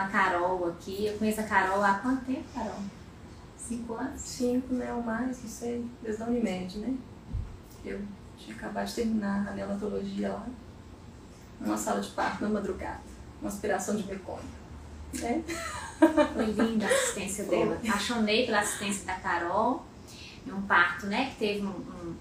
com a Carol aqui. Eu conheço a Carol há quanto tempo, Carol? Cinco anos? Cinco, né? Ou mais, não sei. Desde a Unimed, né? Eu tinha acabado de terminar a neonatologia lá. Uma sala de parto na madrugada. Uma aspiração de mecônio. Né? Foi linda a assistência dela. Apaixonei pela assistência da Carol. É um parto, né? Que teve um, um,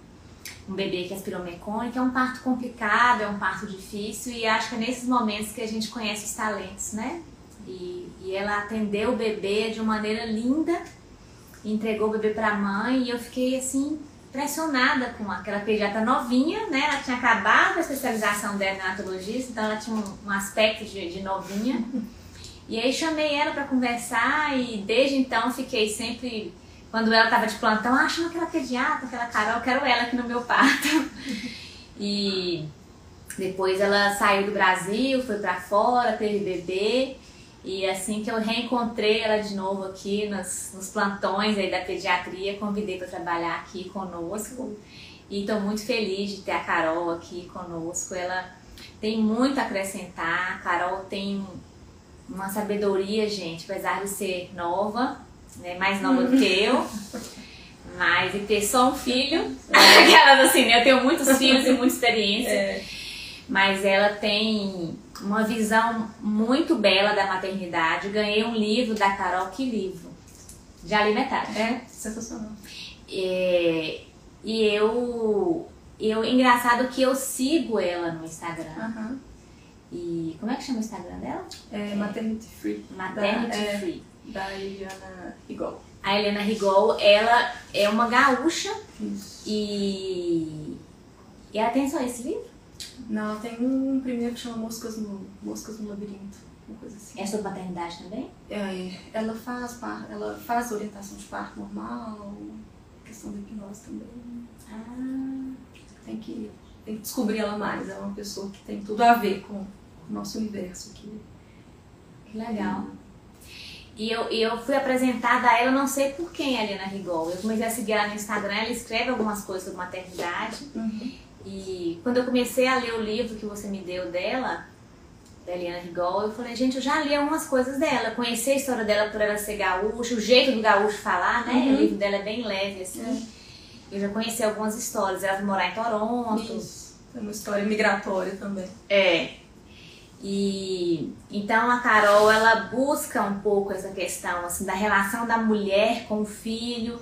um bebê que aspirou mecônio, que é um parto complicado, é um parto difícil. E acho que é nesses momentos que a gente conhece os talentos, né? E, e ela atendeu o bebê de uma maneira linda, entregou o bebê para a mãe e eu fiquei assim impressionada com aquela pediatra novinha, né? Ela tinha acabado a especialização dela na neonatologista, então ela tinha um, um aspecto de, de novinha. E aí chamei ela para conversar e desde então fiquei sempre, quando ela estava de plantão, ah, chama aquela pediatra, aquela Carol, quero ela aqui no meu parto. E depois ela saiu do Brasil, foi para fora, teve bebê. E assim que eu reencontrei ela de novo aqui nos, nos plantões aí da pediatria, convidei para trabalhar aqui conosco. E estou muito feliz de ter a Carol aqui conosco. Ela tem muito a acrescentar. A Carol tem uma sabedoria, gente, apesar de ser nova, né, mais nova do que eu. Mas e ter só um filho, aquelas assim, né, eu tenho muitos filhos e muita experiência. É. Mas ela tem uma visão muito bela da maternidade. Ganhei um livro da Carol, que livro? Já li metade. É, sensacional. É, e eu, eu. Engraçado que eu sigo ela no Instagram. Aham. E como é que chama o Instagram dela? É Maternity Free. Maternity da, é, Free. Da Eliana Rigol. A Helena Rigol, ela é uma gaúcha Isso. e. E ela tem só esse livro? Não, tem um primeiro que chama Moscas no, Moscas no Labirinto. Uma coisa assim. É sobre maternidade também? É, ela faz par, ela faz orientação de parto normal, questão da hipnose também. Ah. Tem que, tem que descobrir ela mais. É uma pessoa que tem tudo a ver com o nosso universo aqui. Que legal. E eu, eu fui apresentada a ela, não sei por quem, a Helena Rigol. Eu comecei a seguir ela no Instagram, ela escreve algumas coisas sobre maternidade. E quando eu comecei a ler o livro que você me deu dela, da Eliana Rigol, eu falei, gente, eu já li algumas coisas dela. Conheci a história dela por ela ser gaúcha, o jeito do gaúcho falar, né? Uhum. O livro dela é bem leve, assim. Eu já conheci algumas histórias. Ela foi morar em Toronto. Isso. É uma história migratória também. É. E então a Carol ela busca um pouco essa questão assim da relação da mulher com o filho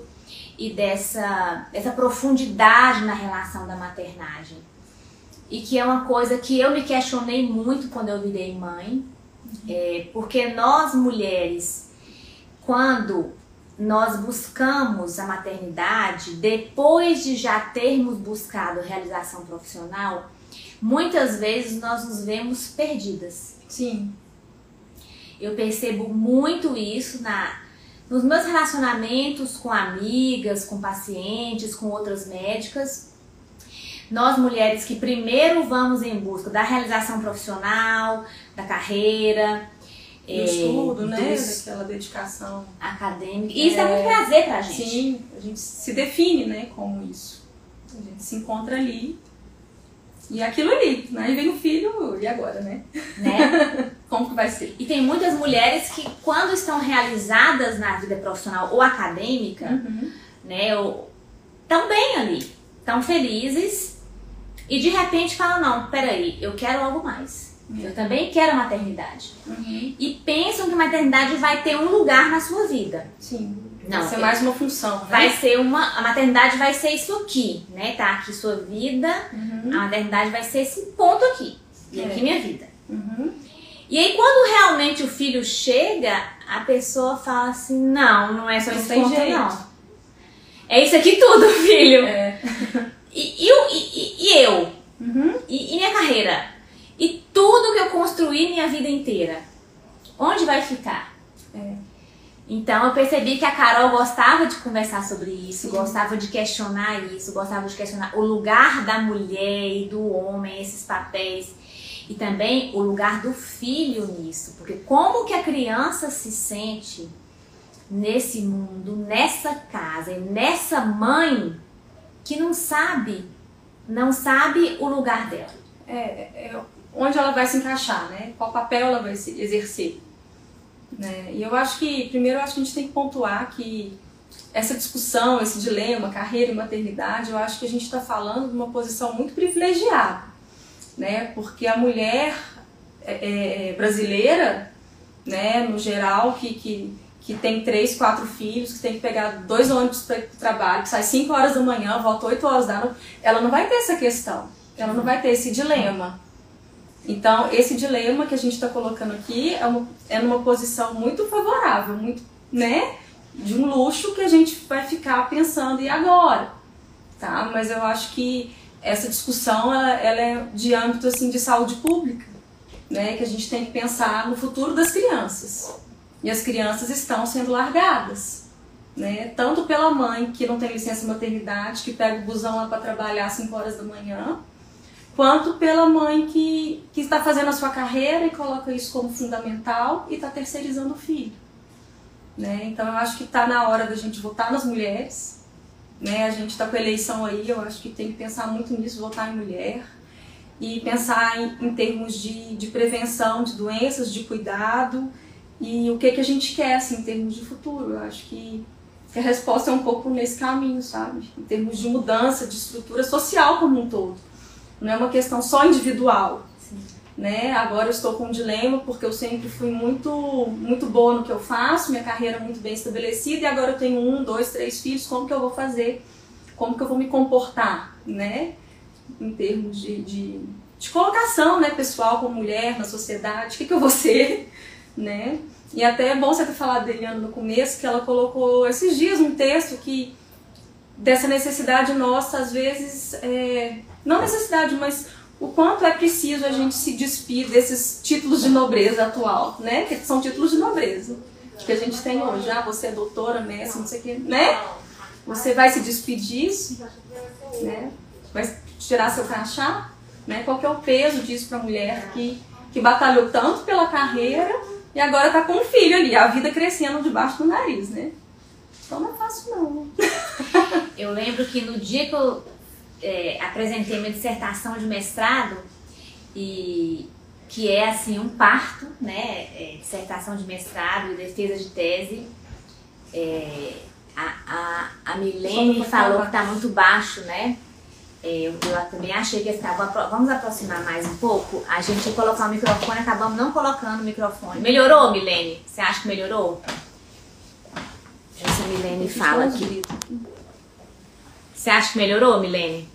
e dessa essa profundidade na relação da maternagem. E que é uma coisa que eu me questionei muito quando eu virei mãe, é, porque nós mulheres, quando nós buscamos a maternidade, depois de já termos buscado realização profissional, muitas vezes nós nos vemos perdidas. Sim. Eu percebo muito isso na, nos meus relacionamentos com amigas, com pacientes, com outras médicas. Nós mulheres que primeiro vamos em busca da realização profissional, da carreira, Do é, estudo, né? dos- Daquela dedicação. acadêmica. E isso É. dá muito prazer pra gente. Sim, a gente se define, né, como isso. A gente se encontra ali. E aquilo ali, né? E vem o filho, e agora, né? Né? Como que vai ser? E tem muitas mulheres que, quando estão realizadas na vida profissional ou acadêmica, Uhum. né, estão bem ali, estão felizes e de repente falam: não, peraí, eu quero algo mais. Eu também quero a maternidade. Uhum. E pensam que a maternidade vai ter um lugar na sua vida. Sim. Não, vai ser eu- mais uma função, né? Vai ser uma. A maternidade vai ser isso aqui, né? Tá aqui sua vida, Uhum. a maternidade vai ser esse ponto aqui. E aqui É. minha vida. Uhum. E aí, quando realmente o filho chega, a pessoa fala assim: não, não é só tem ponto, jeito. não. É isso aqui tudo, filho. É. E, e, o- e- e- e eu? Uhum. E, e minha carreira? E tudo que eu construí minha vida inteira? Onde vai ficar? É. Então eu percebi que a Carol gostava de conversar sobre isso, Sim. gostava de questionar isso, gostava de questionar o lugar da mulher e do homem, esses papéis. E também o lugar do filho nisso. Porque como que a criança se sente nesse mundo, nessa casa e nessa mãe que não sabe, não sabe o lugar dela. É, é onde ela vai se encaixar, né? Qual papel ela vai se exercer. Né? E eu acho que, primeiro, eu acho que a gente tem que pontuar que essa discussão, esse dilema, carreira e maternidade, eu acho que a gente está falando de uma posição muito privilegiada, né? Porque a mulher é, é, brasileira, né, no geral, que, que, que tem três, quatro filhos, que tem que pegar dois ônibus para o trabalho, que sai 5 horas da manhã, volta 8 horas da noite, ela não vai ter essa questão, ela não vai ter esse dilema. Então, esse dilema que a gente está colocando aqui é, uma, é numa posição muito favorável, muito, né? De um luxo que a gente vai ficar pensando, e agora? Tá? Mas eu acho que essa discussão ela, ela é de âmbito assim, de saúde pública, né? Que a gente tem que pensar no futuro das crianças. E as crianças estão sendo largadas. Né? Tanto pela mãe que não tem licença maternidade, que pega o busão lá para trabalhar às 5 horas da manhã, quanto pela mãe que, que está fazendo a sua carreira e coloca isso como fundamental e está terceirizando o filho. Né? Então eu acho que está na hora da gente votar nas mulheres. Né? A gente está com a eleição aí, eu acho que tem que pensar muito nisso, votar em mulher e pensar em, em termos de, de prevenção de doenças, de cuidado e o que, que a gente quer assim, em termos de futuro. Eu acho que, que a resposta é um pouco nesse caminho, sabe? Em termos de mudança de estrutura social como um todo. Não é uma questão só individual. Né? Agora eu estou com um dilema porque eu sempre fui muito, muito boa no que eu faço, minha carreira muito bem estabelecida e agora eu tenho um, dois, três filhos, como que eu vou fazer? Como que eu vou me comportar, né? Em termos de, de, de colocação, né, pessoal, como mulher na sociedade, o que, que eu vou ser, né? E até é bom você ter falado da Eliana no começo, que ela colocou esses dias um texto que dessa necessidade nossa, às vezes, é, não necessidade, mas o quanto é preciso a gente se despir desses títulos de nobreza atual, né? Que são títulos de nobreza que a gente tem hoje. Ah, você é doutora, mestre, não sei o quê, né? Você vai se despedir disso, né? Vai tirar seu crachá, né? Qual que é o peso disso para a mulher que, que batalhou tanto pela carreira e agora está com um filho ali, a vida crescendo debaixo do nariz, né? Então não é fácil não. eu lembro que no dia que eu é, apresentei minha dissertação de mestrado e que é assim um parto, né? É, dissertação de mestrado e defesa de tese. É, a, a, a Milene falou que está muito baixo, né? É, eu, eu, também achei que estava. Vamos aproximar mais um pouco? A gente ia colocar o microfone, acabamos não colocando o microfone. Melhorou, Milene? Você acha que melhorou? Essa Milene fala aqui. Você acha que melhorou, Milene?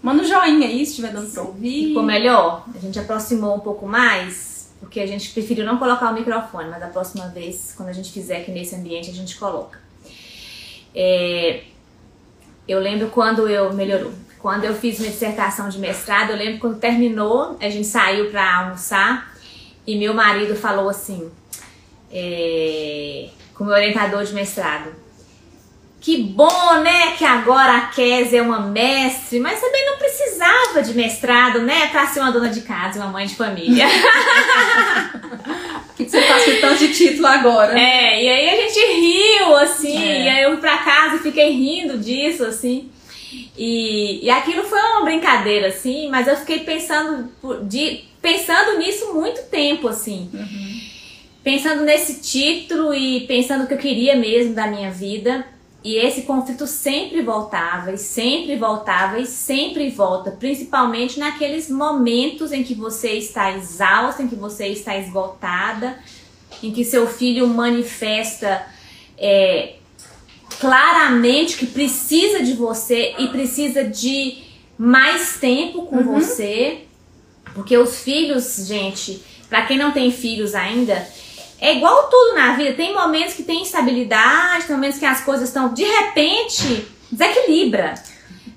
Manda um joinha aí se estiver dando pra ouvir. Ficou melhor? A gente aproximou um pouco mais, porque a gente preferiu não colocar o microfone, mas da próxima vez, quando a gente fizer aqui nesse ambiente, a gente coloca. É, eu lembro quando eu melhorou. Quando eu fiz minha dissertação de mestrado, eu lembro quando terminou, a gente saiu para almoçar e meu marido falou assim, é, com o meu orientador de mestrado, que bom, né, que agora a Kézia é uma mestre, mas também não precisava de mestrado, né, pra ser uma dona de casa, uma mãe de família. O que, que, você faz com tanto de título agora? É, e aí a gente riu, assim, é. e aí eu fui pra casa e fiquei rindo disso, assim. E, e aquilo foi uma brincadeira, assim, mas eu fiquei pensando, de, pensando nisso muito tempo, assim. Uhum. Pensando nesse título e pensando o que eu queria mesmo da minha vida. E esse conflito sempre voltava, e sempre voltava, e sempre volta, principalmente naqueles momentos em que você está exausta, em que você está esgotada, em que seu filho manifesta é, claramente que precisa de você e precisa de mais tempo com uhum. você. Porque os filhos, gente, para quem não tem filhos ainda, é igual tudo na vida, tem momentos que tem instabilidade, tem momentos que as coisas estão de repente desequilibra.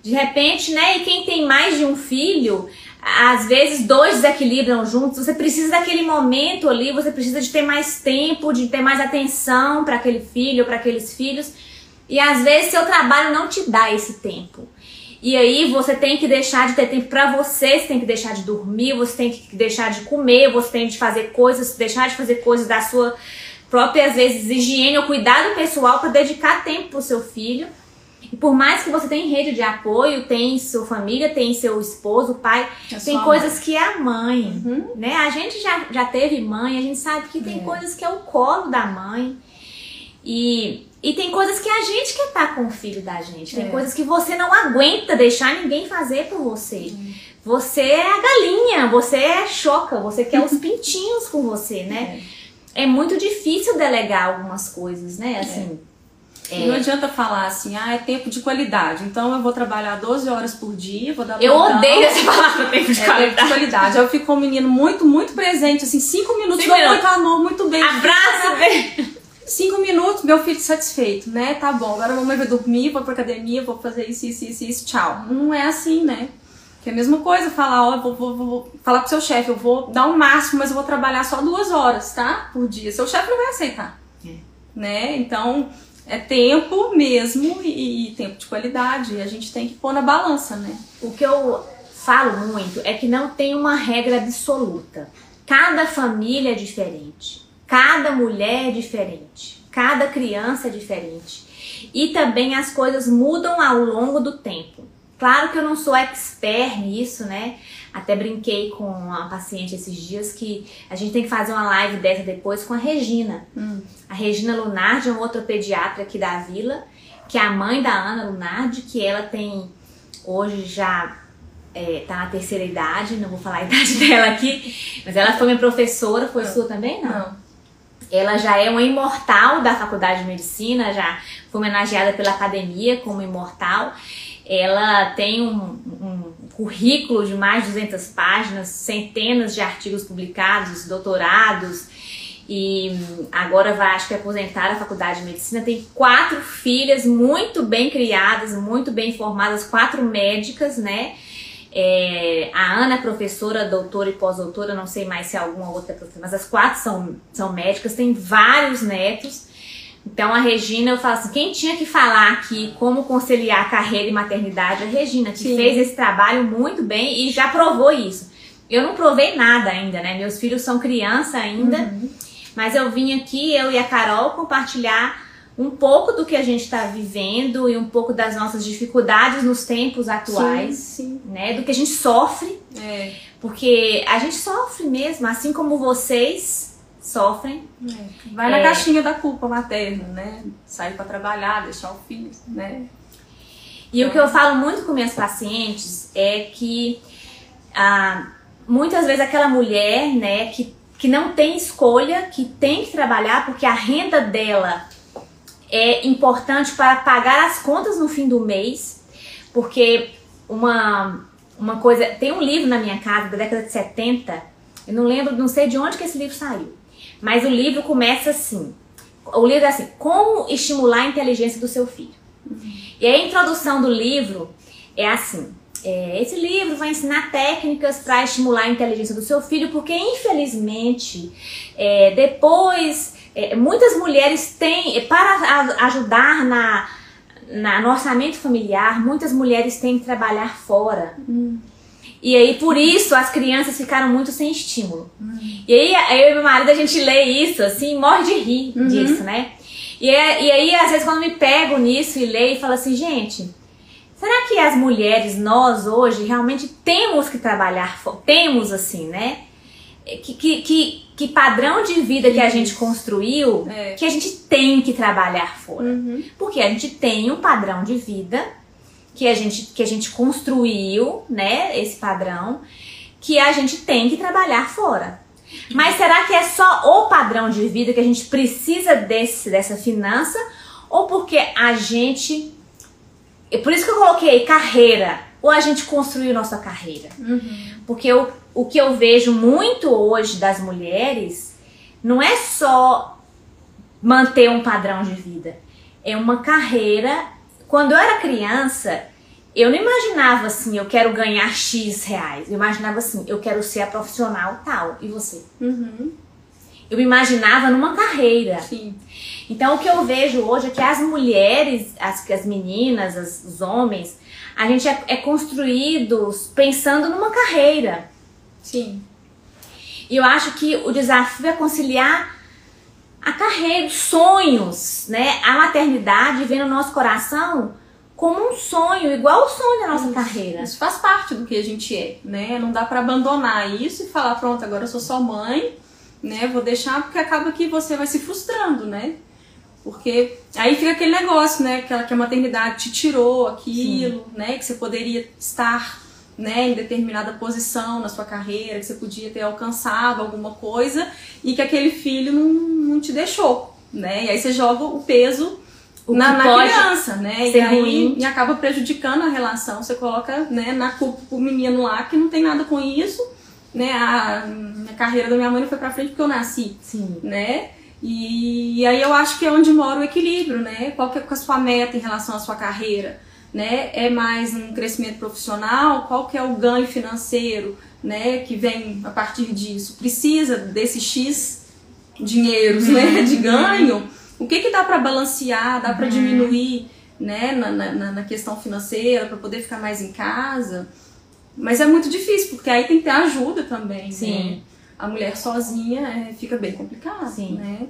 De repente, né? E quem tem mais de um filho, às vezes dois desequilibram juntos. Você precisa daquele momento ali, você precisa de ter mais tempo, de ter mais atenção para aquele filho, para aqueles filhos. E às vezes seu trabalho não te dá esse tempo. E aí você tem que deixar de ter tempo para você, você tem que deixar de dormir, você tem que deixar de comer, você tem que fazer coisas, deixar de fazer coisas da sua própria, às vezes, higiene ou cuidado pessoal para dedicar tempo pro seu filho. E por mais que você tenha rede de apoio, tem sua família, tem seu esposo, pai, É tem coisas que é a mãe, Uhum. né? A gente já, já teve mãe, a gente sabe que tem É. coisas que é o colo da mãe. E, e tem coisas que a gente quer estar com o filho da gente. Tem É. coisas que você não aguenta deixar ninguém fazer por você. Você é a galinha, você é choca, você quer os pintinhos com você, né? É muito difícil delegar algumas coisas, né? Assim. E não adianta falar assim, ah, é tempo de qualidade. Então eu vou trabalhar 12 horas por dia, vou dar Eu plantão. odeio essa palavra tempo de É tempo de qualidade. qualidade. Eu fico com um menino muito, muito presente, assim, cinco minutos, Cinco minutos. amor, muito bem. Abraço, beijo. Cinco minutos, meu filho satisfeito, né? Tá bom, agora a mamãe vai dormir, vou pra academia, vou fazer isso, isso, isso, isso, tchau. Não é assim, né? Que é a mesma coisa, falar, ó, vou, vou, vou falar pro seu chefe, eu vou dar o máximo, mas eu vou trabalhar só duas horas, tá? Por dia. Seu chefe não vai aceitar. É. Né? Então, é tempo mesmo e, e tempo de qualidade. E a gente tem que pôr na balança, né? O que eu falo muito é que não tem uma regra absoluta. Cada família é diferente, cada mulher é diferente, cada criança é diferente. E também as coisas mudam ao longo do tempo. Claro que eu não sou expert nisso, né? Até brinquei com uma paciente esses dias que a gente tem que fazer uma live dessa depois com a Regina. A Regina Lunardi é uma outra pediatra aqui da vila, que é a mãe da Ana Lunardi, que ela tem hoje já é, tá na terceira idade, não vou falar a idade dela aqui, mas ela foi minha professora, foi sua também? Não. Ela já é uma imortal da Faculdade de Medicina, já foi homenageada pela academia como imortal. Ela tem um, um currículo de mais de 200 páginas, centenas de artigos publicados, doutorados, e agora vai, acho que, aposentar da Faculdade de Medicina. Tem quatro filhas muito bem criadas, muito bem formadas, quatro médicas, né? É, a Ana é professora, doutora e pós-doutora, não sei mais se alguma outra é professora, mas as quatro são, são médicas, tem vários netos. Então a Regina, eu falo assim, quem tinha que falar aqui como conciliar carreira e maternidade, a Regina, que Sim. fez esse trabalho muito bem e já provou isso. Eu não provei nada ainda, né? Meus filhos são criança ainda, Uhum. mas eu vim aqui, eu e a Carol, compartilhar um pouco do que a gente está vivendo e um pouco das nossas dificuldades nos tempos atuais, Sim, né? Do que a gente sofre, sim. É. porque a gente sofre mesmo, assim como vocês sofrem. Vai na É. caixinha da culpa materna, né? Sair pra trabalhar, deixar o filho, né? E o que eu falo muito com minhas pacientes é que ah, muitas vezes aquela mulher, né, que, que não tem escolha, que tem que trabalhar porque a renda dela é importante para pagar as contas no fim do mês, porque uma, uma coisa. Tem um livro na minha casa da década de 70, eu não lembro, não sei de onde que esse livro saiu, mas o livro começa assim. O livro é assim: Como estimular a inteligência do seu filho. E a introdução do livro é assim: é, esse livro vai ensinar técnicas para estimular a inteligência do seu filho, porque infelizmente é, depois é, muitas mulheres têm para ajudar na, na no orçamento familiar, muitas mulheres têm que trabalhar fora. E aí, por isso, as crianças ficaram muito sem estímulo. E aí, eu e meu marido, a gente lê isso, assim, morre de rir disso, né? E, é- e aí, às vezes, quando me pego nisso e leio, falo assim, gente, será que as mulheres, nós hoje, realmente temos que trabalhar? Temos, assim, né? Que, que, que, que padrão de vida que a gente construiu, É. que a gente tem que trabalhar fora. Uhum. Porque a gente tem um padrão de vida que a gente, que a gente construiu, né? Esse padrão, que a gente tem que trabalhar fora. Mas será que é só o padrão de vida que a gente precisa desse, dessa finança? Ou porque a gente. é Por isso que eu coloquei carreira. Ou a gente construiu nossa carreira? Porque eu, o que eu vejo muito hoje das mulheres não é só manter um padrão de vida, é uma carreira. Quando eu era criança, eu não imaginava assim, eu quero ganhar X reais. Eu imaginava assim, eu quero ser a profissional tal. E você? Uhum. Eu imaginava numa carreira. Sim. Então o que eu vejo hoje é que as mulheres, as, as meninas, as- os homens, a gente é, é construídos pensando numa carreira. Sim. E eu acho que o desafio é conciliar a carreira, os sonhos, né? A maternidade vem no nosso coração como um sonho, igual o sonho da nossa Isso. carreira. Isso faz parte do que a gente é, né? Não dá pra abandonar isso e falar, pronto, agora eu sou só mãe, né? Vou deixar porque acaba que você vai se frustrando, né? Porque aí fica aquele negócio, né? Que a maternidade te tirou aquilo, né? Que você poderia estar, né, em determinada posição na sua carreira, que você podia ter alcançado alguma coisa e que aquele filho não, não te deixou, né? E aí você joga o peso O na, na criança, né? E aí ruim. e acaba prejudicando a relação. Você coloca, né, na culpa o menino lá que não tem nada com isso, né? A, a carreira da minha mãe não foi pra frente porque eu nasci, Sim. né? E, e aí eu acho que é onde mora o equilíbrio, né? Qual que é a sua meta em relação à sua carreira, né? É mais um crescimento profissional? Qual que é o ganho financeiro, né? Que vem a partir disso? Precisa desse X dinheiros, né? De ganho? O que que dá para balancear? Dá para diminuir, né? Na, na, na questão financeira para poder ficar mais em casa? Mas é muito difícil porque aí tem que ter ajuda também, Sim. né? A mulher sozinha é, fica bem complicado, Sim. né?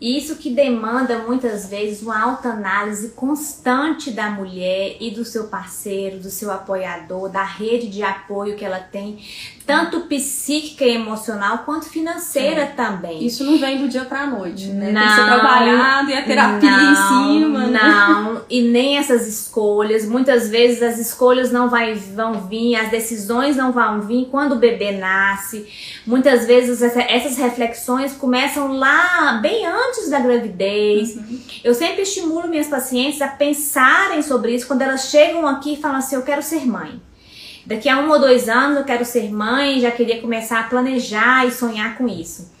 Isso que demanda muitas vezes uma autoanálise constante da mulher e do seu parceiro, do seu apoiador, da rede de apoio que ela tem, tanto psíquica e emocional quanto financeira também. Isso não vem do dia pra noite, né? tem que Não, ser trabalhado e a terapia não, em cima, né? Não, e nem essas escolhas. Muitas vezes as escolhas não vai, vão vir, as decisões não vão vir quando o bebê nasce. Muitas vezes essa- essas reflexões começam lá, bem antes da gravidez. Uhum. Eu sempre estimulo minhas pacientes a pensarem sobre isso quando elas chegam aqui e falam assim: Eu quero ser mãe. Daqui a um ou dois anos eu quero ser mãe, já queria começar a planejar e sonhar com isso.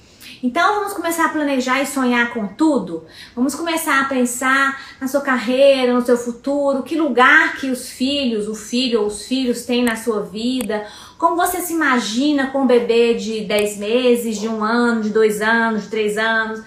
Então vamos começar a planejar e sonhar com tudo? Vamos começar a pensar na sua carreira, no seu futuro, que lugar que os filhos, o filho ou os filhos têm na sua vida, como você se imagina com um bebê de 10 meses, de um ano, de dois anos, de três anos,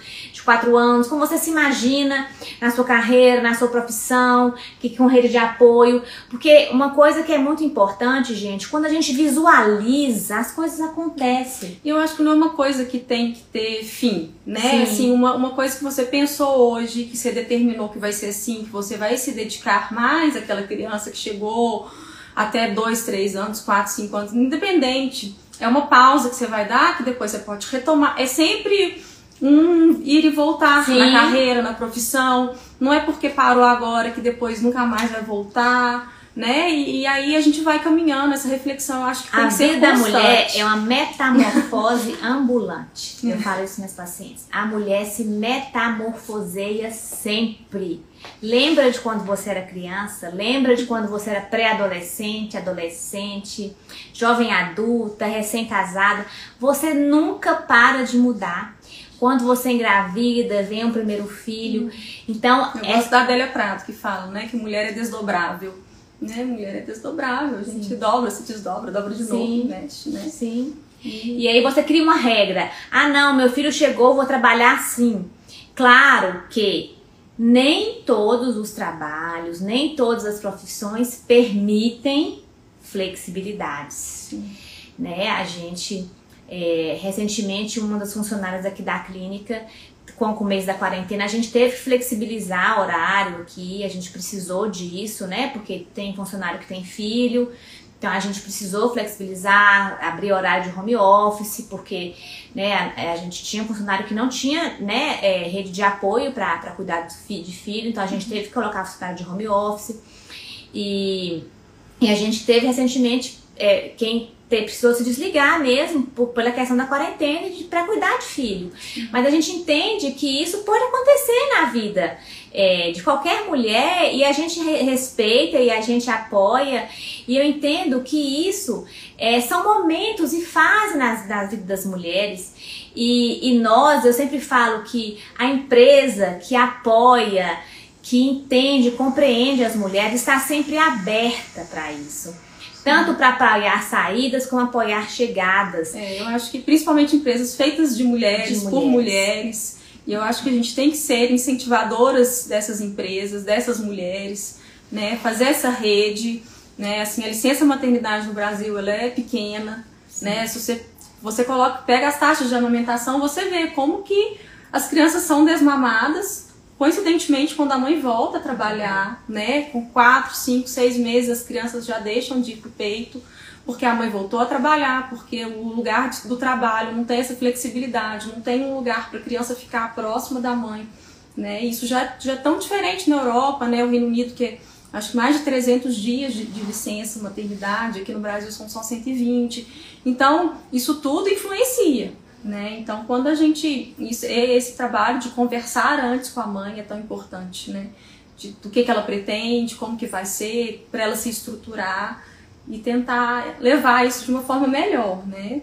de quatro anos, como você se imagina na sua carreira, na sua profissão, que com rede de apoio, porque uma coisa que é muito importante, gente, quando a gente visualiza, as coisas acontecem. E eu acho que não é uma coisa que tem que ter fim, né? Sim. Assim, uma, uma coisa que você pensou hoje, que você determinou que vai ser assim, que você vai se dedicar mais àquela criança que chegou até dois, três anos, quatro, cinco anos, independente. É uma pausa que você vai dar, que depois você pode retomar. É sempre um ir e voltar Sim. na carreira, na profissão. Não é porque parou agora que depois nunca mais vai voltar, né? E, e aí a gente vai caminhando essa reflexão. Eu acho que tem A que vida da mulher é uma metamorfose ambulante. Eu falo isso meus pacientes. A mulher se metamorfoseia sempre. Lembra de quando você era criança? Lembra de quando você era pré-adolescente, adolescente, jovem adulta, recém-casada? Você nunca para de mudar. Quando você engravida, vem um primeiro filho. Então, Eu é gosto da Adélia Prado que fala, né, que mulher é desdobrável. Né? Mulher é desdobrável, a gente dobra, se desdobra, dobra de Sim. novo, mexe, né? Sim. E aí você cria uma regra. Ah, não, meu filho chegou, vou trabalhar assim. Claro que nem todos os trabalhos, nem todas as profissões permitem flexibilidades. Né? A gente, é, recentemente, uma das funcionárias aqui da clínica, com o começo da quarentena, a gente teve que flexibilizar horário aqui, a gente precisou disso, né? Porque tem funcionário que tem filho, então a gente precisou flexibilizar, abrir horário de home office, porque né, a, a gente tinha funcionário que não tinha né, é, rede de apoio para cuidar fi- de filho, então a gente teve que colocar funcionário de home office. E, e a gente teve recentemente é, quem precisou se desligar mesmo por, pela questão da quarentena para cuidar de filho. Mas a gente entende que isso pode acontecer na vida é, de qualquer mulher e a gente re- respeita e a gente apoia. E eu entendo que isso é, são momentos e fases nas, na vida das mulheres. E, e nós, eu sempre falo que a empresa que apoia, que entende, compreende as mulheres, está sempre aberta para isso. Tanto para apoiar saídas como apoiar chegadas. É, eu acho que principalmente empresas feitas de mulheres, De por mulheres. mulheres. E eu acho que a gente tem que ser incentivadoras dessas empresas, dessas mulheres, né? Fazer essa rede, né? Assim, a licença maternidade no Brasil, ela é pequena, né? Se você você coloca, pega as taxas de amamentação, você vê como que as crianças são desmamadas, Coincidentemente, quando a mãe volta a trabalhar, né, com quatro, cinco, seis meses, as crianças já deixam de ir pro peito, porque a mãe voltou a trabalhar, porque o lugar do trabalho não tem essa flexibilidade, não tem um lugar para a criança ficar próxima da mãe, né? Isso já, já é tão diferente na Europa, né? O Reino Unido que é, acho que mais de 300 dias de, de licença maternidade, aqui no Brasil são só 120. Então, isso tudo influencia, né? Então, quando a gente. Isso, esse trabalho de conversar antes com a mãe é tão importante, né? De, do que, que ela pretende, como que vai ser, para ela se estruturar e tentar levar isso de uma forma melhor, né?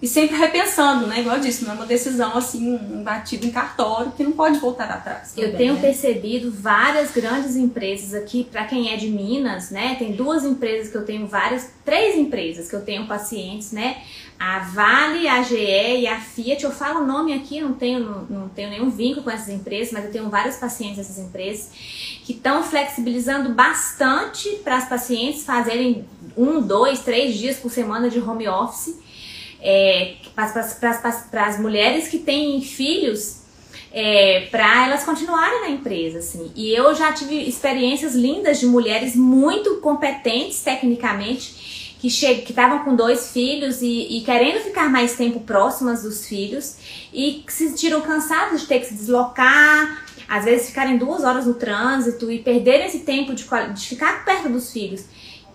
E sempre repensando, né? Igual eu disse, não é uma decisão assim, um batido em cartório que não pode voltar atrás. Também, eu tenho né? percebido várias grandes empresas aqui, para quem é de Minas, né? Tem duas empresas que eu tenho várias, três empresas que eu tenho pacientes, né? a Vale, a GE e a Fiat. Eu falo o nome aqui, não tenho, não, não tenho nenhum vínculo com essas empresas, mas eu tenho vários pacientes dessas empresas que estão flexibilizando bastante para as pacientes fazerem um, dois, três dias por semana de home office. É, para as mulheres que têm filhos, é, para elas continuarem na empresa, assim. E eu já tive experiências lindas de mulheres muito competentes tecnicamente que estavam com dois filhos e, e, querendo ficar mais tempo próximas dos filhos e que se sentiram cansadas de ter que se deslocar, às vezes ficarem duas horas no trânsito e perderem esse tempo de, de ficar perto dos filhos.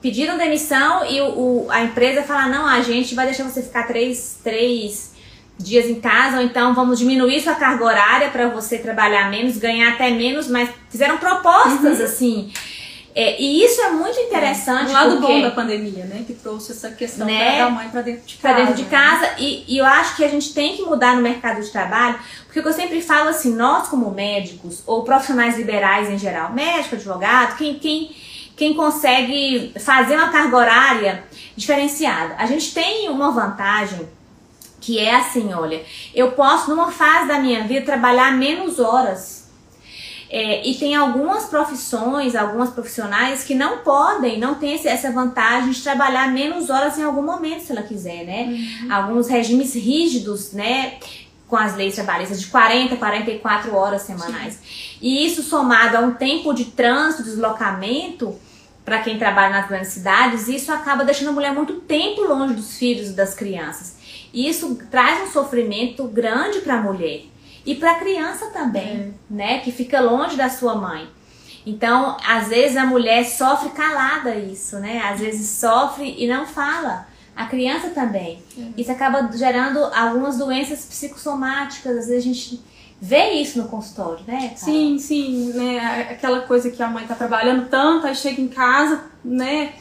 Pediram demissão e o, o, a empresa fala, não, a gente vai deixar você ficar três, três dias em casa, ou então vamos diminuir sua carga horária para você trabalhar menos, ganhar até menos, mas fizeram propostas uhum. assim é, e isso é muito interessante. É, um lado porque, bom da pandemia, né? Que trouxe essa questão né, da mãe para dentro de casa. Pra dentro de né? casa. E, e, eu acho que a gente tem que mudar no mercado de trabalho, porque eu sempre falo assim, nós como médicos, ou profissionais liberais em geral, médico, advogado, quem, quem, quem consegue fazer uma carga horária diferenciada. A gente tem uma vantagem que é assim, olha, eu posso numa fase da minha vida trabalhar menos horas é, e tem algumas profissões, algumas profissionais que não podem, não tem essa vantagem de trabalhar menos horas em algum momento, se ela quiser, né? Uhum. Alguns regimes rígidos, né? Com as leis trabalhistas de 40, 44 horas semanais. Sim. E isso somado a um tempo de trânsito, deslocamento, para quem trabalha nas grandes cidades, isso acaba deixando a mulher muito tempo longe dos filhos e das crianças. E isso traz um sofrimento grande para a mulher e para a criança também, é. né, que fica longe da sua mãe. Então, às vezes a mulher sofre calada isso, né? Às vezes sofre e não fala. A criança também. É. Isso acaba gerando algumas doenças psicossomáticas. Às vezes a gente vê isso no consultório, né? Sim, sim, né? Aquela coisa que a mãe tá trabalhando tanto, aí chega em casa, né?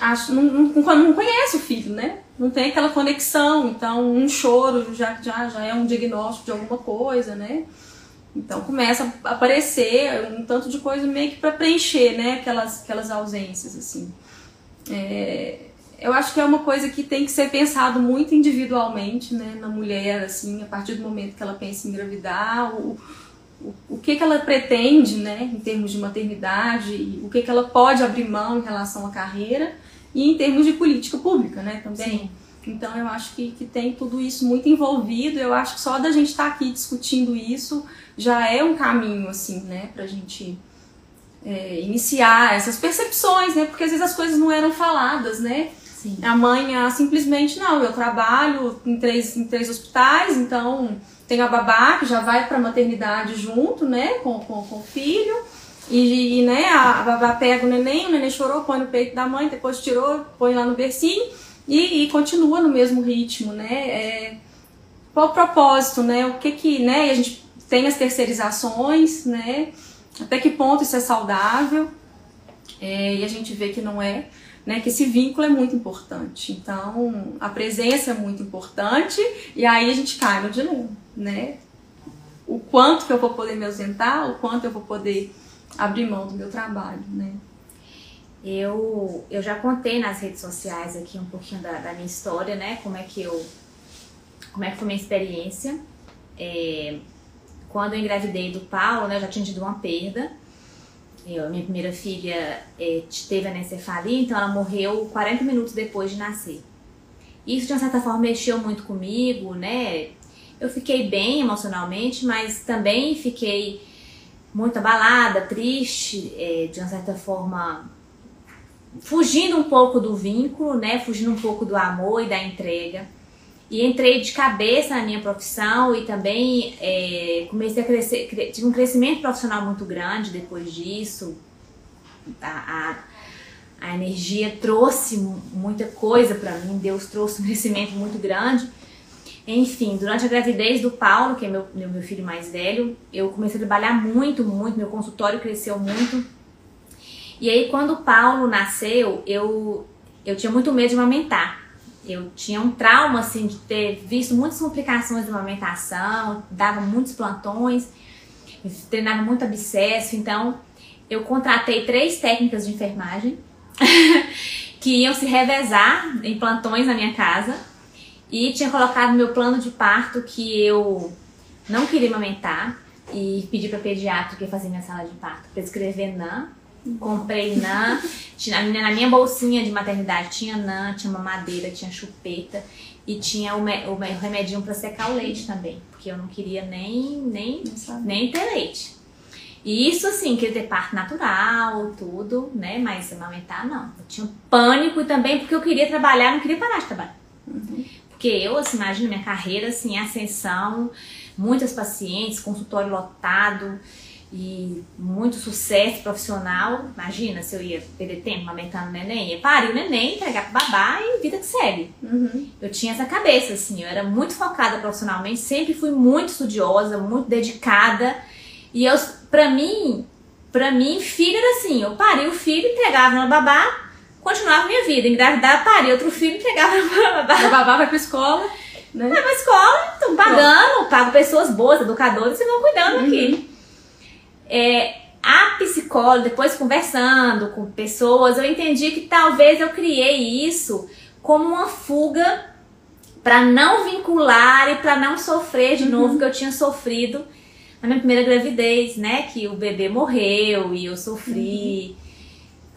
Acho, não, não, não conhece o filho, né? não tem aquela conexão. Então, um choro já, já, já é um diagnóstico de alguma coisa, né? Então começa a aparecer um tanto de coisa meio que para preencher, né? Aquelas, aquelas ausências, assim. É, eu acho que é uma coisa que tem que ser pensado muito individualmente, né? Na mulher, assim, a partir do momento que ela pensa em engravidar, o, o, o que, que ela pretende, né? Em termos de maternidade, o que, que ela pode abrir mão em relação à carreira e em termos de política pública, né, também. Sim. Então eu acho que, que tem tudo isso muito envolvido. Eu acho que só da gente estar tá aqui discutindo isso já é um caminho, assim, né, pra gente é, iniciar essas percepções, né, porque às vezes as coisas não eram faladas, né. Sim. A mãe ah, simplesmente, não, eu trabalho em três, em três hospitais, então tem a babá que já vai pra maternidade junto, né, com, com, com o filho. E, e né, a, a babá pega o neném, o neném chorou, põe no peito da mãe, depois tirou, põe lá no bercinho e, e continua no mesmo ritmo, né? É, qual o propósito, né? O que que, né? E a gente tem as terceirizações, né? Até que ponto isso é saudável? É, e a gente vê que não é, né? Que esse vínculo é muito importante. Então, a presença é muito importante e aí a gente cai no de novo, né? O quanto que eu vou poder me ausentar, o quanto eu vou poder abrir mão do meu trabalho, né? Eu, eu já contei nas redes sociais aqui um pouquinho da, da minha história, né? Como é que eu. Como é que foi minha experiência. É, quando eu engravidei do Paulo, né, eu já tinha tido uma perda. Eu, minha primeira filha é, teve anencefalia, então ela morreu 40 minutos depois de nascer. Isso, de uma certa forma, mexeu muito comigo, né? Eu fiquei bem emocionalmente, mas também fiquei muito abalada, triste, é, de uma certa forma fugindo um pouco do vínculo, né? Fugindo um pouco do amor e da entrega. E entrei de cabeça na minha profissão e também é, comecei a crescer, tive um crescimento profissional muito grande depois disso. A, a, a energia trouxe muita coisa para mim, Deus trouxe um crescimento muito grande. Enfim, durante a gravidez do Paulo, que é meu, meu filho mais velho, eu comecei a trabalhar muito, muito, meu consultório cresceu muito. E aí, quando o Paulo nasceu, eu, eu tinha muito medo de amamentar. Eu tinha um trauma, assim, de ter visto muitas complicações de amamentação, dava muitos plantões, treinava muito abscesso. Então, eu contratei três técnicas de enfermagem que iam se revezar em plantões na minha casa e tinha colocado meu plano de parto que eu não queria amamentar e pedi para pediatra que ia fazer minha sala de parto para escrever NAN. Comprei NAN, tinha, na minha bolsinha de maternidade tinha NAN, tinha mamadeira, tinha chupeta e tinha o, me, o remedinho para secar o leite também, porque eu não queria nem, nem, nem ter leite. E isso assim, queria ter parto natural, tudo, né? Mas amamentar não. Eu tinha pânico também porque eu queria trabalhar, não queria parar de trabalhar. Uhum. Porque eu, assim, imagino minha carreira, assim, ascensão, muitas pacientes, consultório lotado e muito sucesso profissional. Imagina se eu ia perder tempo amamentando o neném, ia parir o neném, entregar pro babá e vida que segue. Uhum. Eu tinha essa cabeça, assim, eu era muito focada profissionalmente, sempre fui muito estudiosa, muito dedicada. E eu, pra mim, pra mim, filho era assim, eu parei o filho, entregava no babá, continuava minha vida. Engravidava, parei outro filho, entregava pra babá. A babá vai pra escola. Né? Vai pra escola, estão pagando, pago pessoas boas, educadores, e vão cuidando uhum. aqui. É, a psicóloga, depois conversando com pessoas, eu entendi que talvez eu criei isso como uma fuga para não vincular e para não sofrer de uhum. novo que eu tinha sofrido na minha primeira gravidez, né? Que o bebê morreu e eu sofri. Uhum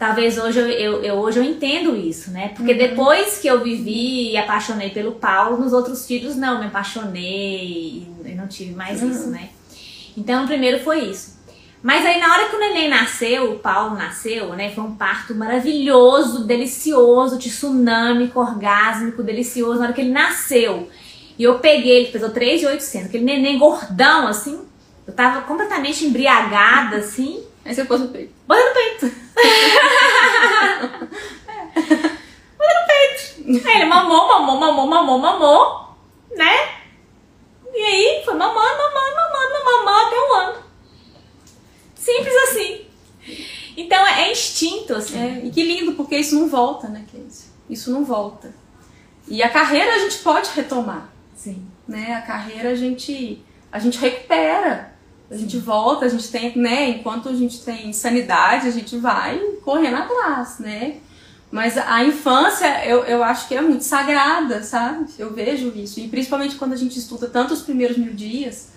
talvez hoje eu, eu, eu, hoje eu entendo isso, né? Porque uhum. depois que eu vivi e apaixonei pelo Paulo, nos outros filhos não, me apaixonei e não tive mais uhum. isso, né? Então, o primeiro foi isso. Mas aí na hora que o neném nasceu, o Paulo nasceu, né? Foi um parto maravilhoso, delicioso, tsunâmico, orgásmico, delicioso. Na hora que ele nasceu, e eu peguei, ele pesou 3,800, aquele neném gordão, assim. Eu tava completamente embriagada, assim. Aí você pôs no peito. Bota no peito. Bota no peito. Aí ele mamou, mamou, mamou, mamou, mamou, né? E aí foi mamando, mamando, mamando, mamando até um ano. Simples assim. Então é, é instinto, assim. É, e que lindo, porque isso não volta, né, Casey? Isso não volta. E a carreira a gente pode retomar. Sim. Né? A carreira a gente, a gente recupera. A gente volta, a gente tem, né? Enquanto a gente tem sanidade, a gente vai correndo atrás, né? Mas a infância, eu, eu acho que é muito sagrada, sabe? Eu vejo isso. E principalmente quando a gente estuda tanto os primeiros mil dias,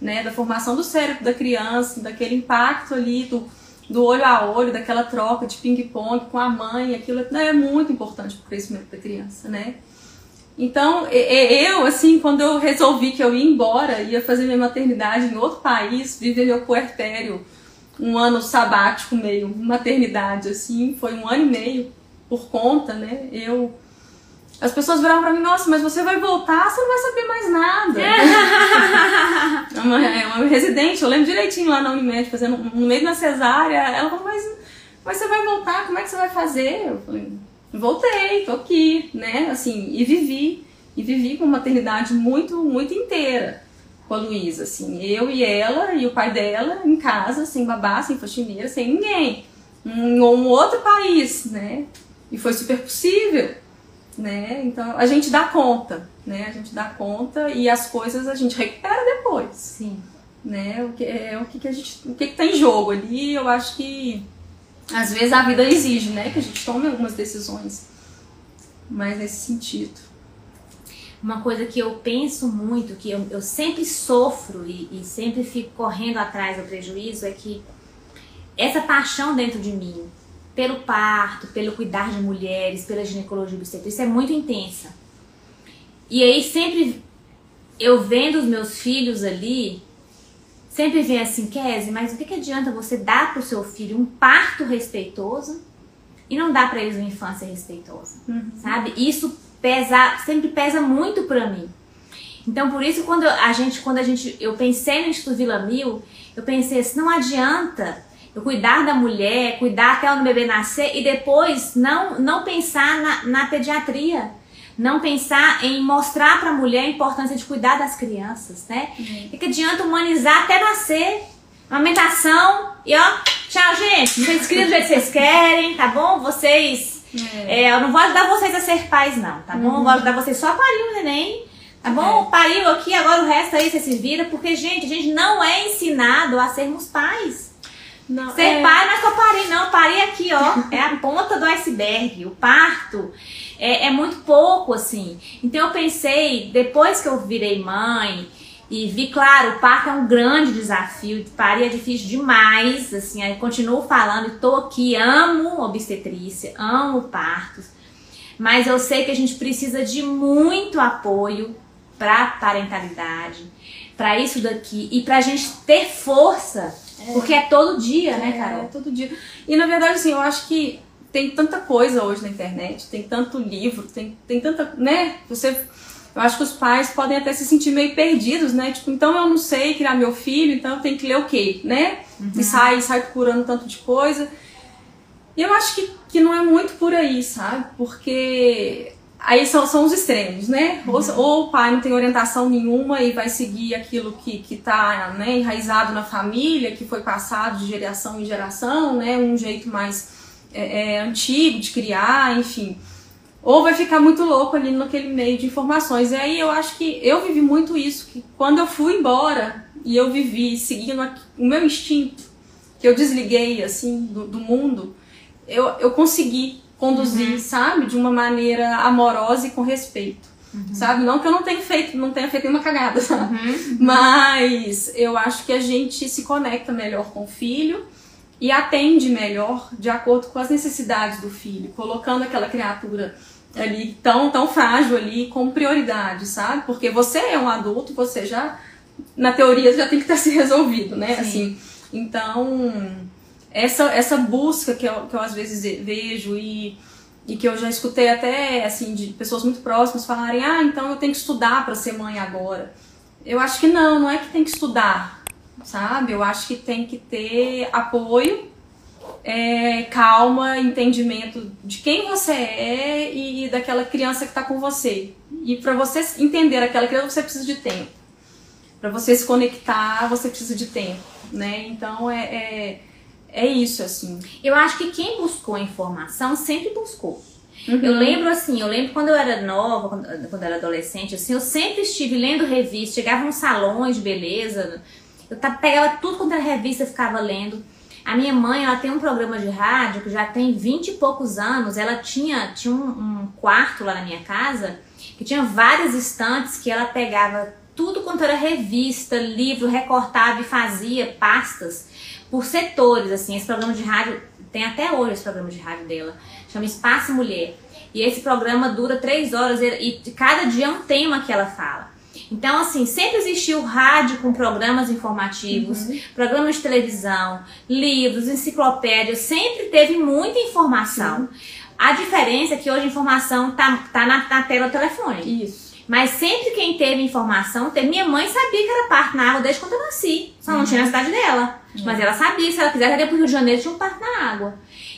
né? Da formação do cérebro da criança, daquele impacto ali do, do olho a olho, daquela troca de ping-pong com a mãe, aquilo né, é muito importante para o crescimento da criança, né? Então, eu, assim, quando eu resolvi que eu ia embora, ia fazer minha maternidade em outro país, viver meu puerpério, um ano sabático meio, maternidade, assim, foi um ano e meio por conta, né? Eu. As pessoas viravam pra mim, nossa, mas você vai voltar, você não vai saber mais nada. é, uma, é uma residente, eu lembro direitinho lá na Unimed, fazendo no meio da cesárea, ela falou, mas, mas você vai voltar, como é que você vai fazer? Eu falei, voltei, tô aqui, né? Assim, e vivi. E vivi com uma maternidade muito, muito inteira com a Luísa, assim. Eu e ela e o pai dela em casa, sem babá, sem faxineira, sem ninguém. Em um outro país, né? E foi super possível, né? Então a gente dá conta, né? A gente dá conta e as coisas a gente recupera depois. Sim. Né? O que é o que, que a gente, o que, que tá em jogo ali, eu acho que às vezes a vida exige, né, que a gente tome algumas decisões mais nesse sentido. Uma coisa que eu penso muito, que eu, eu sempre sofro e, e sempre fico correndo atrás do prejuízo, é que essa paixão dentro de mim, pelo parto, pelo cuidar de mulheres, pela ginecologia obstétrica, isso é muito intensa. E aí sempre eu vendo os meus filhos ali, sempre vem assim, Kézia, mas o que, que adianta você dar pro seu filho um parto respeitoso e não dar para eles uma infância respeitosa, Uhum. sabe? Isso pesa, sempre pesa muito para mim. Então, por isso, quando a gente, quando a gente, eu pensei no Instituto Vila Mil, eu pensei assim, não adianta cuidar da mulher, cuidar até o bebê nascer e depois não, não pensar na, na pediatria, não pensar em mostrar para a mulher a importância de cuidar das crianças, né? O que, que adianta humanizar até nascer? Amamentação e ó, tchau, gente. Vocês criam do jeito que vocês querem, tá bom? Vocês. É. é, eu não vou ajudar vocês a ser pais, não, tá bom? Eu vou ajudar vocês só a parir o neném. Tá bom? Pariu aqui, agora o resto aí você se vira. Porque, gente, a gente não é ensinado a sermos pais. Não, Ser é, pai não é só parir, não. Parir aqui, ó. É a ponta do iceberg. O parto é, é muito pouco, assim. Então eu pensei, depois que eu virei mãe e vi, claro, o parto é um grande desafio. Parir é difícil demais. Assim, aí continuo falando e tô aqui, amo obstetrícia, amo partos. Mas eu sei que a gente precisa de muito apoio para parentalidade, para isso daqui e pra gente ter força, porque é todo dia, né, É, Carol? todo dia. E na verdade, assim, eu acho que tem tanta coisa hoje na internet, tem tanto livro, tem, tem tanta. né? Você. Eu acho que os pais podem até se sentir meio perdidos, né? Tipo, então eu não sei criar meu filho, então eu tenho que ler o quê, né? E sai, sai procurando tanto de coisa. E eu acho que, que não é muito por aí, sabe? Porque aí são, são os extremos, né? Ou, ou o pai não tem orientação nenhuma e vai seguir aquilo que, que tá né, enraizado na família, que foi passado de geração em geração, né? Um jeito mais é, é, antigo de criar, enfim. Ou vai ficar muito louco ali naquele meio de informações. E aí eu acho que eu vivi muito isso, que quando eu fui embora e eu vivi seguindo o meu instinto, que eu desliguei assim do, do mundo, eu, eu consegui conduzir, sabe, de uma maneira amorosa e com respeito. Sabe? Não que eu não tenha feito, não tenha feito nenhuma cagada, sabe? Mas eu acho que a gente se conecta melhor com o filho e atende melhor de acordo com as necessidades do filho, colocando aquela criatura ali tão, tão frágil ali como prioridade, sabe? Porque você é um adulto, você já, na teoria, já tem que estar se resolvido, né? Sim. Assim, então, essa, essa busca que eu, que eu às vezes vejo e, e que eu já escutei até, assim, de pessoas muito próximas falarem, ah, então eu tenho que estudar para ser mãe agora. Eu acho que não, não é que tem que estudar, sabe? Eu acho que tem que ter apoio, é, calma, entendimento de quem você é e, daquela criança que está com você. E para você entender aquela criança, você precisa de tempo. Para você se conectar, você precisa de tempo, né? Então é, é, é isso, assim. Eu acho que quem buscou informação sempre buscou. Uhum. Eu lembro assim, eu lembro quando eu era nova, quando, quando eu era adolescente, assim, eu sempre estive lendo revistas, chegava nos salões de beleza, eu pegava tudo quanto era revista e ficava lendo. A minha mãe, ela tem um programa de rádio que já tem 20 e poucos anos, ela tinha, tinha um, um quarto lá na minha casa que tinha várias estantes que ela pegava tudo quanto era revista, livro, recortava e fazia pastas por setores, assim, esse programa de rádio, tem até hoje esse programa de rádio dela, chama Espaço Mulher. E esse programa dura três horas e, e cada dia é um tema que ela fala. Então, assim, sempre existiu rádio com programas informativos, programas de televisão, livros, enciclopédias, sempre teve muita informação. A diferença é que hoje a informação tá, tá na, na tela do telefone. Isso. Mas sempre quem teve informação, teve. Minha mãe sabia que era parto na água desde quando eu nasci. Só não tinha na cidade dela. Mas ela sabia, se ela quisesse, ela ia pro Rio de Janeiro, tinha um parto na água.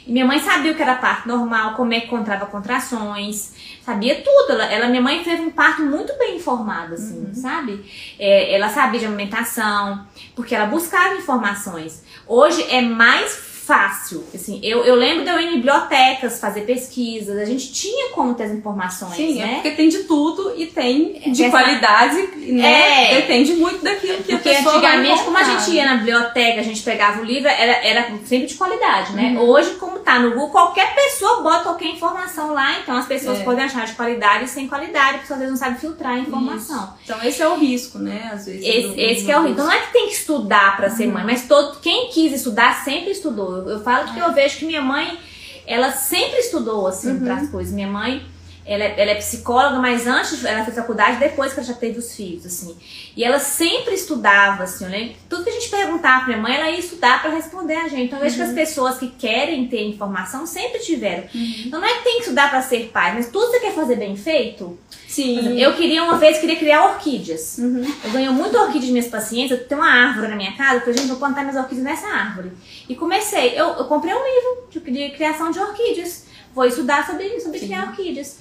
E minha mãe sabia o que era parto normal, como é que encontrava contrações, sabia tudo. Ela, ela- minha mãe teve um parto muito bem informado, assim, sabe? É, ela sabia de amamentação, porque ela buscava informações. Hoje é mais fácil, assim, eu, eu lembro de eu ir em bibliotecas fazer pesquisas, a gente tinha como ter as informações, Sim, né? é porque tem de tudo e tem de Essa- qualidade, né? É. Depende muito daquilo que Porque a pessoa antigamente, como a gente ia na biblioteca, a gente pegava o livro, era, era sempre de qualidade, né? Uhum. Hoje, como tá no Google, qualquer pessoa bota qualquer informação lá, então as pessoas É. podem achar de qualidade e sem qualidade, porque às vezes não sabe filtrar a informação. Então esse é o risco, né? Às vezes. Esse, do- esse do- que é o risco. Então não é que tem que estudar Uhum. ser mãe, mas todo, quem quis estudar sempre estudou. Eu, eu falo que eu vejo que minha mãe, ela sempre estudou assim Uhum. para as coisas. Minha mãe, ela é, ela é psicóloga, mas antes ela fez faculdade, depois que ela já teve os filhos, assim. E ela sempre estudava, assim, né? Tudo que a gente perguntava pra minha mãe, ela ia estudar para responder a gente. Então eu vejo que as pessoas que querem ter informação sempre tiveram. Uhum. Então não é que tem que estudar para ser pai, mas tudo que você quer fazer bem feito. Sim. Exemplo, eu queria uma vez queria criar orquídeas. Uhum. Eu ganho muito orquídeas de minhas pacientes, eu tenho uma árvore na minha casa, falei, gente, vou plantar minhas orquídeas nessa árvore. E comecei, eu, eu comprei um livro de, de criação de orquídeas. Vou estudar sobre, sobre Sim. criar orquídeas.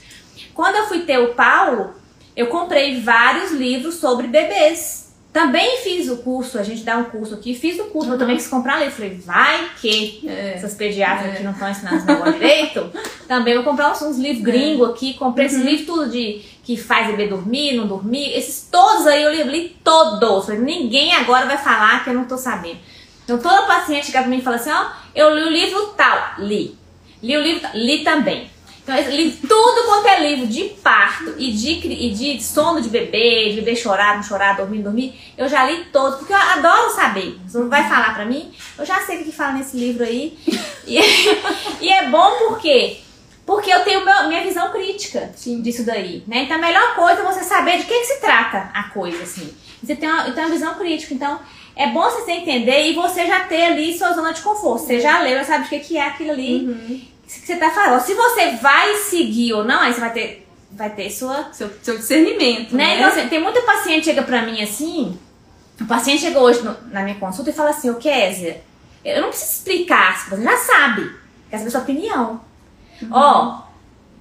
Quando eu fui ter o Paulo, eu comprei vários livros sobre bebês. Também fiz o curso, a gente dá um curso aqui, fiz o curso, eu também quis comprar livro. Falei, vai que É. essas pediatras É. aqui não estão ensinando esse negócio direito. Também vou comprar uns, uns livros gringos aqui, comprei esses livros tudo de que faz bebê dormir, não dormir. Esses todos aí eu li, li todos. Falei, ninguém agora vai falar que eu não tô sabendo. Então toda paciente chega pra mim e fala assim, ó, eu li o livro tal, li. Li o livro tal, li também. Então eu li tudo quanto é livro de parto e de, e de sono de bebê, de bebê chorar, não chorar, dormir, dormir. Eu já li todos, porque eu adoro saber. Você não vai falar pra mim? Eu já sei o que que fala nesse livro aí. E, e é bom porque porque eu tenho meu- minha visão crítica Sim. disso daí, né? Então a melhor coisa é você saber de que, que se trata a coisa, assim. Você tem uma, tem uma visão crítica, então é bom você entender e você já ter ali sua zona de conforto. Você já leu, já sabe o que, que é aquilo ali Uhum. Que você tá falando. Se você vai seguir ou não, aí você vai ter, vai ter sua Seu, seu discernimento, né? né? Então, assim, tem muita paciente que chega pra mim assim. O paciente chega hoje no- na minha consulta e fala assim: Ô Kézia, eu não preciso explicar, você já sabe. Quer saber sua opinião. Ó,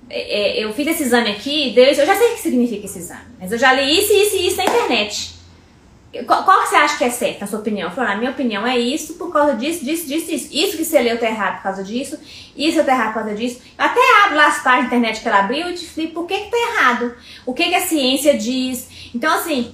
é, é, eu fiz esse exame aqui, eu já sei o que significa esse exame, mas eu já li isso, isso e isso na internet. Qual, qual que você acha que é certo, na sua opinião? Eu falei, a minha opinião é isso por causa disso, disso, disso, isso. Isso que você leu tá errado por causa disso, isso tá errado por causa disso. Eu até abro lá as páginas da internet que ela abriu e te explico por que que tá errado. O que que a ciência diz. Então, assim,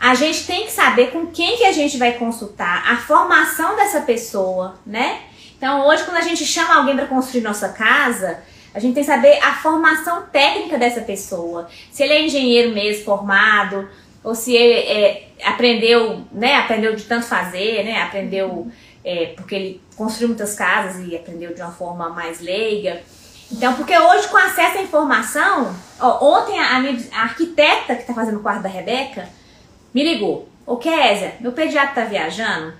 a gente tem que saber com quem que a gente vai consultar, a formação dessa pessoa, né? Então, hoje, quando a gente chama alguém para construir nossa casa, a gente tem que saber a formação técnica dessa pessoa. Se ele é engenheiro mesmo, formado, ou se ele é, aprendeu, né? Aprendeu de tanto fazer, né? Aprendeu é, porque ele construiu muitas casas e aprendeu de uma forma mais leiga. Então, porque hoje, com acesso à informação, ó, ontem a, minha- a arquiteta que está fazendo o quarto da Rebeca me ligou. Ô Kézia, meu pediatra tá viajando,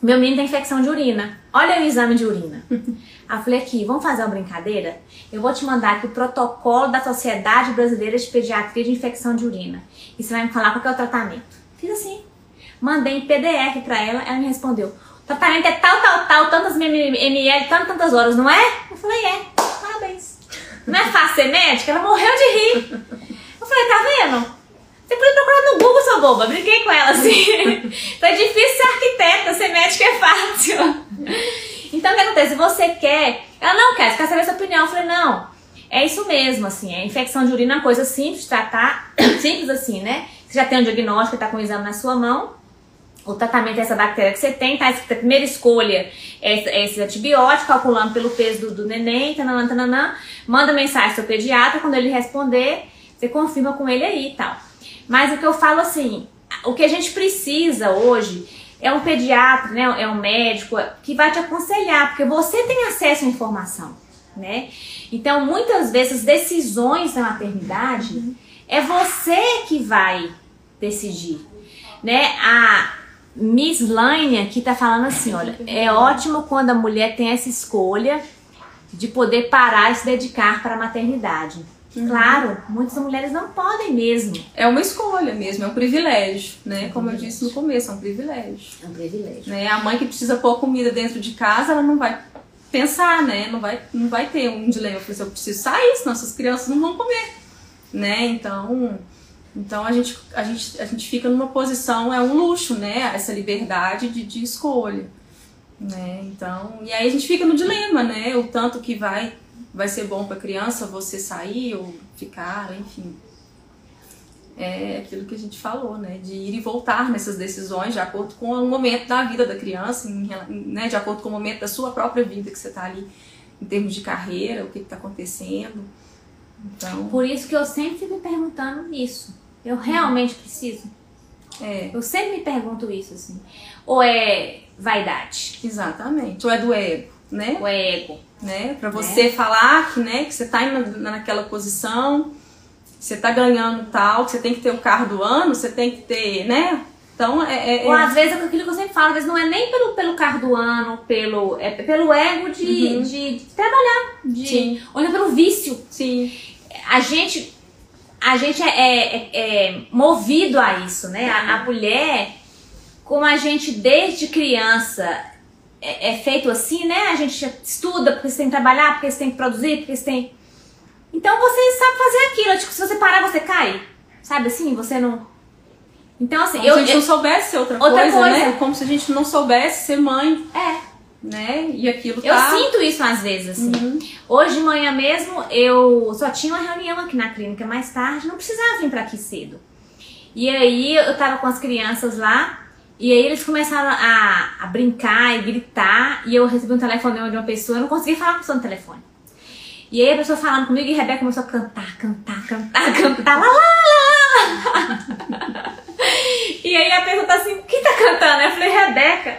meu menino tem infecção de urina. Olha o exame de urina. Aí eu falei aqui, vamos fazer uma brincadeira? Eu vou te mandar aqui o protocolo da Sociedade Brasileira de Pediatria de Infecção de Urina. E você vai me falar qual é o tratamento. Fiz assim. Mandei em PDF pra ela, ela me respondeu. O tratamento é tal, tal, tal, tantas ml, tantas, tantas horas, não é? Eu falei, é. Parabéns. Não é fácil ser médica? Ela morreu de rir. Eu falei, tá vendo? Você podia procurar no Google, sua boba. Brinquei com ela assim. então é difícil ser arquiteta, ser médica é fácil. Então o que acontece? Você quer. Ela não quer, você quer saber sua opinião. Eu falei, não. É isso mesmo, assim. É infecção de urina é uma coisa simples tratar. Simples assim, né? Você já tem um diagnóstico, tá com o exame na sua mão. O tratamento é essa bactéria que você tem, tá a primeira escolha é esse, é esse antibiótico, calculando pelo peso do, do neném, tananã, tananã. Manda mensagem ao seu pediatra, quando ele responder, você confirma com ele aí e tal. Mas o que eu falo assim, o que a gente precisa hoje é um pediatra, né, é um médico que vai te aconselhar, porque você tem acesso à informação, né? Então, muitas vezes, as decisões da maternidade é você que vai decidir, né? A Miss Laine aqui tá falando assim, olha, é ótimo quando a mulher tem essa escolha de poder parar e se dedicar para a maternidade. Claro, muitas mulheres não podem mesmo. É uma escolha mesmo, é um privilégio, né? Como eu disse no começo, é um privilégio. É um privilégio. Né? A mãe que precisa pôr comida dentro de casa, ela não vai pensar, né? Não vai, não vai ter um dilema. Eu falei, assim, eu preciso sair, senão essas crianças não vão comer, né? Então, então a gente, a gente, a gente fica numa posição, é um luxo, né? Essa liberdade de, de escolha, né? Então, e aí a gente fica no dilema, né? O tanto que vai, vai ser bom para a criança você sair ou ficar, enfim. É aquilo que a gente falou, né? De ir e voltar nessas decisões de acordo com o momento da vida da criança, em né? de acordo com o momento da sua própria vida que você está ali, em termos de carreira, o que está acontecendo. Então, Por isso que eu sempre fico me perguntando isso. Eu realmente preciso? é, Eu sempre me pergunto isso, assim. Ou é vaidade? exatamente. Ou é do ego. Né? O ego. né? Para você falar que, né, que você tá naquela posição, você tá ganhando tal, que você tem que ter o carro do ano, você tem que ter, né? Então é, é- Ou é- às vezes é aquilo que eu sempre falo, às vezes não é nem pelo, pelo carro do ano, pelo, é pelo ego de, Uhum. de, de trabalhar, de, Sim. ou então pelo vício. sim, A gente, a gente é, é- é movido a isso, né? A, a mulher, como a gente desde criança é, é feito assim, né? A gente estuda porque você tem que trabalhar, porque você tem que produzir, porque você tem. Então você sabe fazer aquilo. Tipo, se você parar, você cai. Sabe assim? Você não. Então, assim, como eu. se a gente eu- não soubesse ser outra, Outra coisa, coisa. né? Como se a gente não soubesse ser mãe, é. né? E aquilo Eu tá... sinto isso às vezes, assim. Uhum. Hoje de manhã mesmo, eu só tinha uma reunião aqui na clínica mais tarde, não precisava vir pra aqui cedo. E aí eu tava com as crianças lá, e aí eles começaram a, a brincar e gritar, e eu recebi um telefone de uma pessoa, eu não conseguia falar com a pessoa no telefone. E aí a pessoa falando comigo e a Rebeca começou a cantar, cantar, cantar, cantar, lá, lá, lá. E aí a pessoa tá assim, quem tá cantando? Eu falei, Rebeca,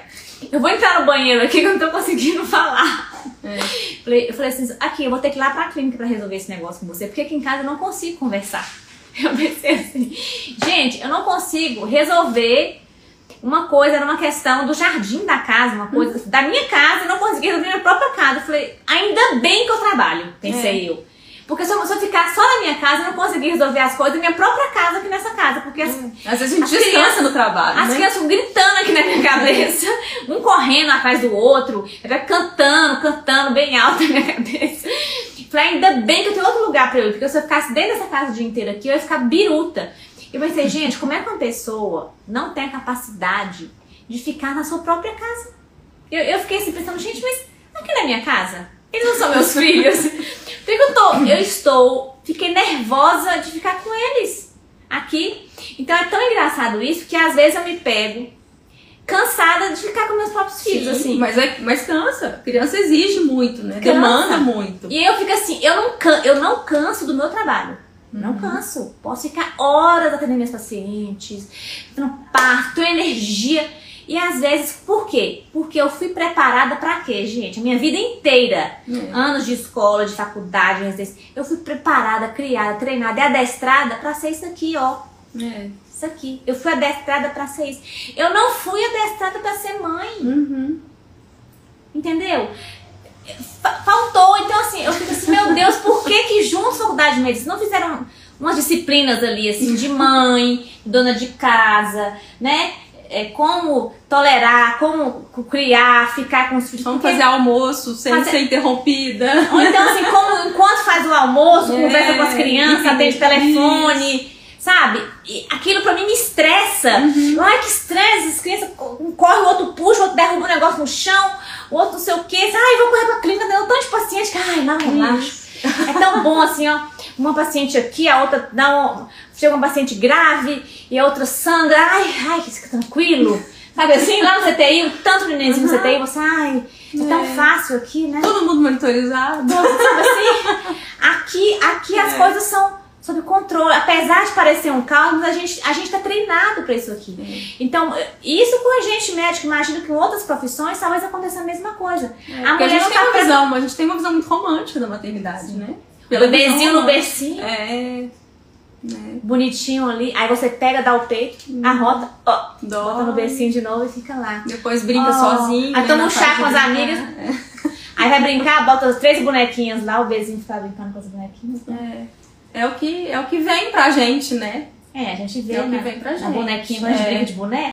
eu vou entrar no banheiro aqui que eu não tô conseguindo falar. É. Falei- Eu falei assim, aqui, eu vou ter que ir lá pra clínica pra resolver esse negócio com você, porque aqui em casa eu não consigo conversar. Eu pensei assim, gente, eu não consigo resolver uma coisa, era uma questão do jardim da casa, uma coisa da minha casa, eu não consegui resolver minha própria casa. Eu falei, ainda bem que eu trabalho, pensei eu. Porque se eu, se eu ficar só na minha casa, eu não consegui resolver as coisas da minha própria casa aqui nessa casa. Porque as, Às vezes a gente As descansa crianças- no trabalho, as né? crianças gritando aqui na minha cabeça, um correndo atrás do outro, cantando, cantando bem alto na minha cabeça. Falei, ainda bem que eu tenho outro lugar pra eu ir, porque se eu ficasse dentro dessa casa o dia inteiro aqui, eu ia ficar biruta. Eu pensei, gente, como é que uma pessoa não tem a capacidade de ficar na sua própria casa? Eu, eu fiquei assim pensando, gente, mas aqui na minha casa? Eles não são meus filhos? Que eu tô? Eu estou, fiquei nervosa de ficar com eles aqui. Então é tão engraçado isso que às vezes eu me pego cansada de ficar com meus próprios filhos, Sim, assim. Mas, é, mas cansa. Criança exige muito, né? Cansa. Demanda muito. E eu fico assim, eu não, can, eu não canso do meu trabalho. Não canso. Posso ficar horas atendendo minhas pacientes, parto, energia. E às vezes, por quê? Porque eu fui preparada pra quê, gente? A minha vida inteira. É. Anos de escola, de faculdade. Eu fui preparada, criada, treinada e adestrada pra ser isso aqui, ó. É. Isso aqui. Eu fui adestrada pra ser isso. Eu não fui adestrada pra ser mãe. Uhum. Entendeu? Fa- Faltou, então assim, eu fico assim, meu Deus, por juntos faculdade de medicina não fizeram umas disciplinas ali, assim, de mãe, dona de casa, né? É, como tolerar, como criar, ficar com os filhos. Vamos Porque- fazer almoço sem Fazer- ser interrompida. Ou então, assim, como enquanto faz o almoço, É, conversa com as crianças, isso, atende telefone, sabe? E aquilo pra mim me estressa. Uhum. Ai, que estresse, as crianças um corre, o outro puxa, o outro derruba um negócio no chão, o outro não sei o quê. Ai, vou correr pra clínica, deu tanto de paciente que, ai, não, relaxa. É tão bom assim, ó. Uma paciente aqui, a outra dá um. Chega uma paciente grave e a outra sangra. Ai, ai, que fica tranquilo. Sabe assim, lá no CTI, o tanto de nenenzinho no CTI, você, ai, é tão É. fácil aqui, né? Todo mundo monitorizado. Sabe assim? Aqui, aqui as É. coisas são sob controle. Apesar de parecer um caos, a gente, a gente tá treinado pra isso aqui. É. Então, isso com a gente médico, imagino que em outras profissões talvez aconteça a mesma coisa. a Porque a mulher gente tem tá uma pre- visão, a gente tem uma visão muito romântica da maternidade, né? o bebezinho no bercinho, É. Né? bonitinho ali. Aí você pega, dá o peito, arrota, ó, Dó. bota no bercinho de novo e fica lá. Depois brinca Oh. sozinho. Aí né, toma um chá com as amigas. brincar. Aí vai brincar, bota as três bonequinhas lá, o bebezinho fica brincando com as bonequinhas. É. É o que é o que vem pra gente, né? É, a gente vê, É o que né? vem pra gente. bonequinha, quando a gente É. de boneca.